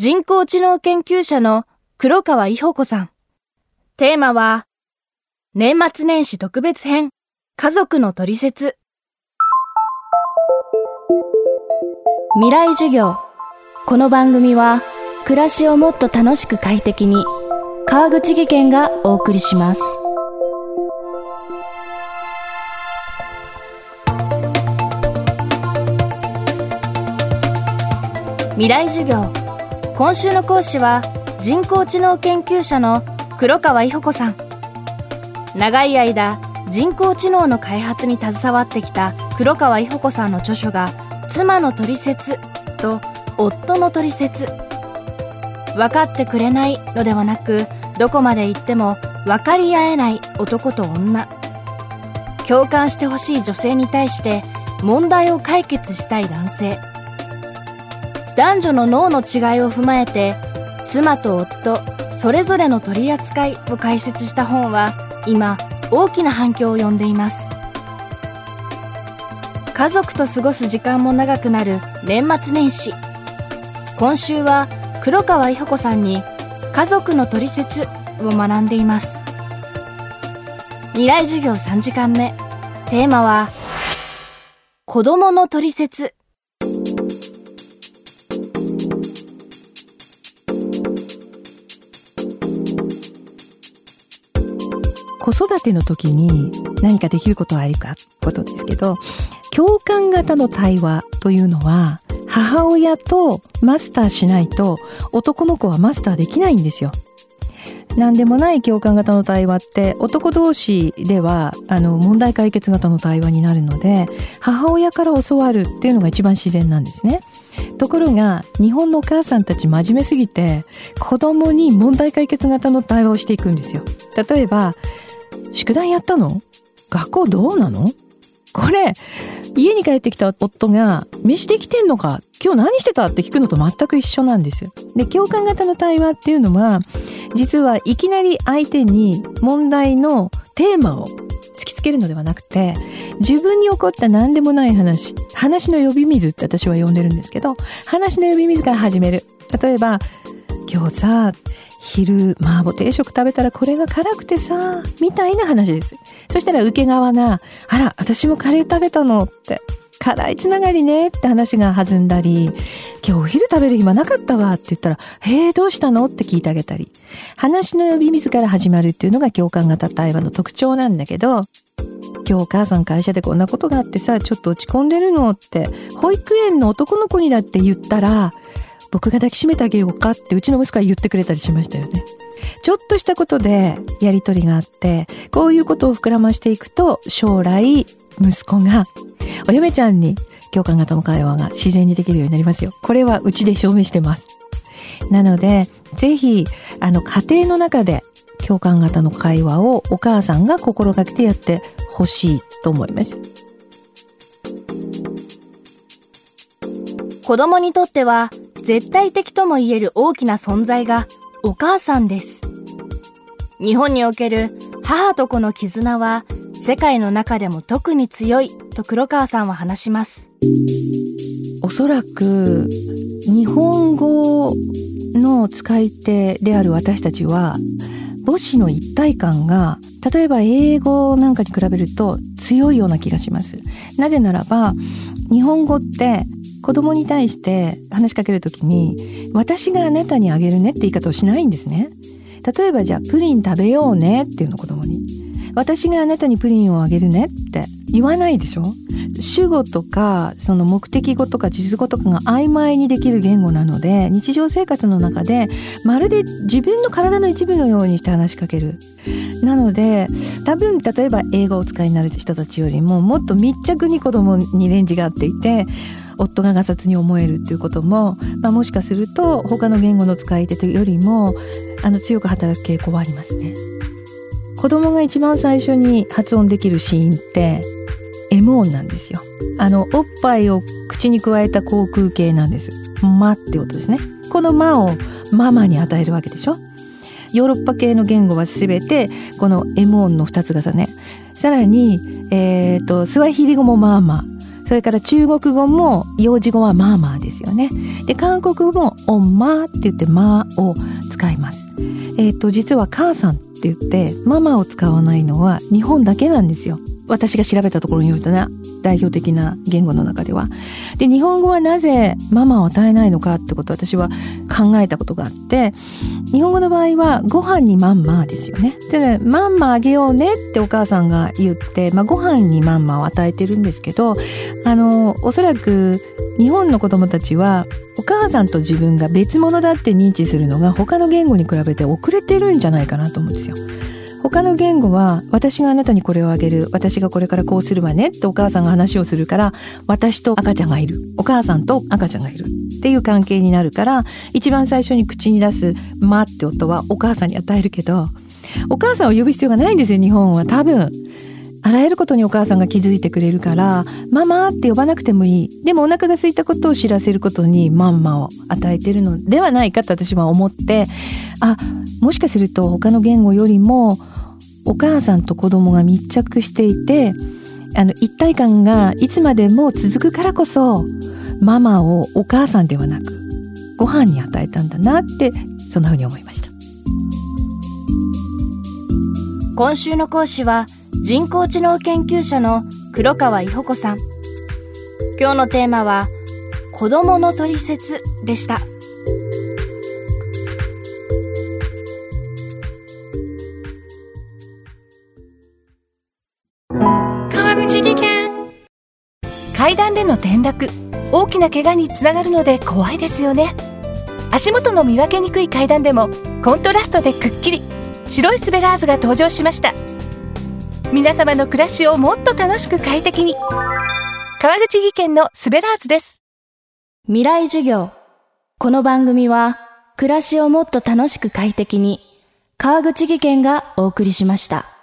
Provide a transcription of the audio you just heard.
人工知能研究者の黒川伊保子さん。テーマは、年末年始特別編、家族の取説。未来授業。この番組は、暮らしをもっと楽しく快適に、川口義賢がお送りします。未来授業。今週の講師は、人工知能研究者の黒川伊保子さん。長い間、人工知能の開発に携わってきた黒川伊保子さんの著書が妻の取説と夫の取説分かってくれないのではなくどこまで行っても分かり合えない男と女。共感してほしい女性に対して問題を解決したい男性。男女の脳の違いを踏まえて妻と夫それぞれの取り扱いを解説した本は今大きな反響を呼んでいます。家族と過ごす時間も長くなる年末年始。今週は黒川伊保子さんに家族の取説を学んでいます。未来授業3時間目。テーマは子供の取説子育ての時に何かできることはあるかことですけど共感型の対話というのは母親とマスターしないと男の子はマスターできないんですよ。何でもない共感型の対話って男同士ではあの問題解決型の対話になるので母親から教わるっていうのが一番自然なんですね。ところが日本のお母さんたち真面目すぎて子供に問題解決型の対話をしていくんですよ。例えば宿題やったの？学校どうなの？これ、家に帰ってきた夫が、飯できてんのか？今日何してた？って聞くのと全く一緒なんですよ。で、共感型の対話っていうのは、実はいきなり相手に問題のテーマを突きつけるのではなくて、自分に起こった何でもない話、話の呼び水って私は呼んでるんですけど、話の呼び水から始める。例えば、今日さ、昼麻婆定食食べたらこれが辛くてさみたいな話ですそしたら受け側が「あら私もカレー食べたの」って「辛いつながりね」って話が弾んだり「今日お昼食べる暇なかったわ」って言ったら「へえどうしたの?」って聞いてあげたり話の呼び水から始まるっていうのが共感型対話の特徴なんだけど今日お母さん会社でこんなことがあってさちょっと落ち込んでるのって保育園の男の子にだって言ったら僕が抱きしめてあげようかってうちの息子は言ってくれたりしましたよね。ちょっとしたことでやりとりがあって、こういうことを膨らましていくと、将来、息子がお嫁ちゃんに共感型の会話が自然にできるようになりますよ。これはうちで証明してます。なので、ぜひ、あの、家庭の中で共感型の会話をお母さんが心がけてやってほしいと思います。子供にとっては絶対的とも言える大きな存在がお母さんです。日本における母と子の絆は世界の中でも特に強いと黒川さんは話します。おそらく日本語の使い手である私たちは母子の一体感が例えば英語なんかに比べると強いような気がします。なぜならば日本語って子供に対して話しかけるときに私があなたにあげるねって言い方をしないんですね。例えばじゃあプリン食べようねっていうの子供に。私があなたにプリンをあげるねって言わないでしょ。主語とかその目的語とか実語とかが曖昧にできる言語なので日常生活の中でまるで自分の体の一部のようにして話しかけるなので多分例えば英語を使いになる人たちよりももっと密着に子供にレンジがあっていて夫ががさつに思えるっていうことも、まあ、もしかすると他の言語の使い手というよりもあの強く働く傾向はありますね。子供が一番最初に発音できるシーンって M 音なんですよ。あのおっぱいを口に加えた口腔形なんです。まって音ですね。このまをママに与えるわけでしょ。ヨーロッパ系の言語は全てこの M 音の2つ重ね。さらに、えーと、スワヒリ語もまあまあそれから中国語も幼児語はマーマーですよねで韓国語もオンマーって言ってマーを使いますえっ、ー、と実は母さんって言ってママを使わないのは日本だけなんですよ私が調べたところによるとね代表的な言語の中では。で日本語はなぜママを与えないのかってことを私は考えたことがあって日本語の場合はご飯にマンマーですよね。でマンマあげようねってお母さんが言って、まあ、ご飯にマンマを与えてるんですけどあのおそらく日本の子供たちはお母さんと自分が別物だって認知するのが他の言語に比べて遅れてるんじゃないかなと思うんですよ。他の言語は私があなたにこれをあげる私がこれからこうするわねってお母さんが話をするから私と赤ちゃんがいるお母さんと赤ちゃんがいるっていう関係になるから一番最初に口に出す「ま」って音はお母さんに与えるけどお母さんを呼ぶ必要がないんですよ日本は多分。あらゆることにお母さんが気づいてくれるから「ママ」って呼ばなくてもいい。でもお腹が空いたことを知らせることにマンマを与えてるのではないかと私は思ってあもしかすると他の言語よりもお母さんと子供が密着していてあの一体感がいつまでも続くからこそママをお母さんではなくご飯に与えたんだなってそんなふうに思いました。今週の講師は人工知能研究者の黒川伊保子さん。今日のテーマは子供の取説でした。階段での転落。大きな怪我につながるので怖いですよね。足元の見分けにくい階段でもコントラストでくっきり。白いスベラーズが登場しました皆様の暮らしをもっと楽しく快適に。川口技研のスベラーズです。未来授業。この番組は暮らしをもっと楽しく快適に川口技研がお送りしました。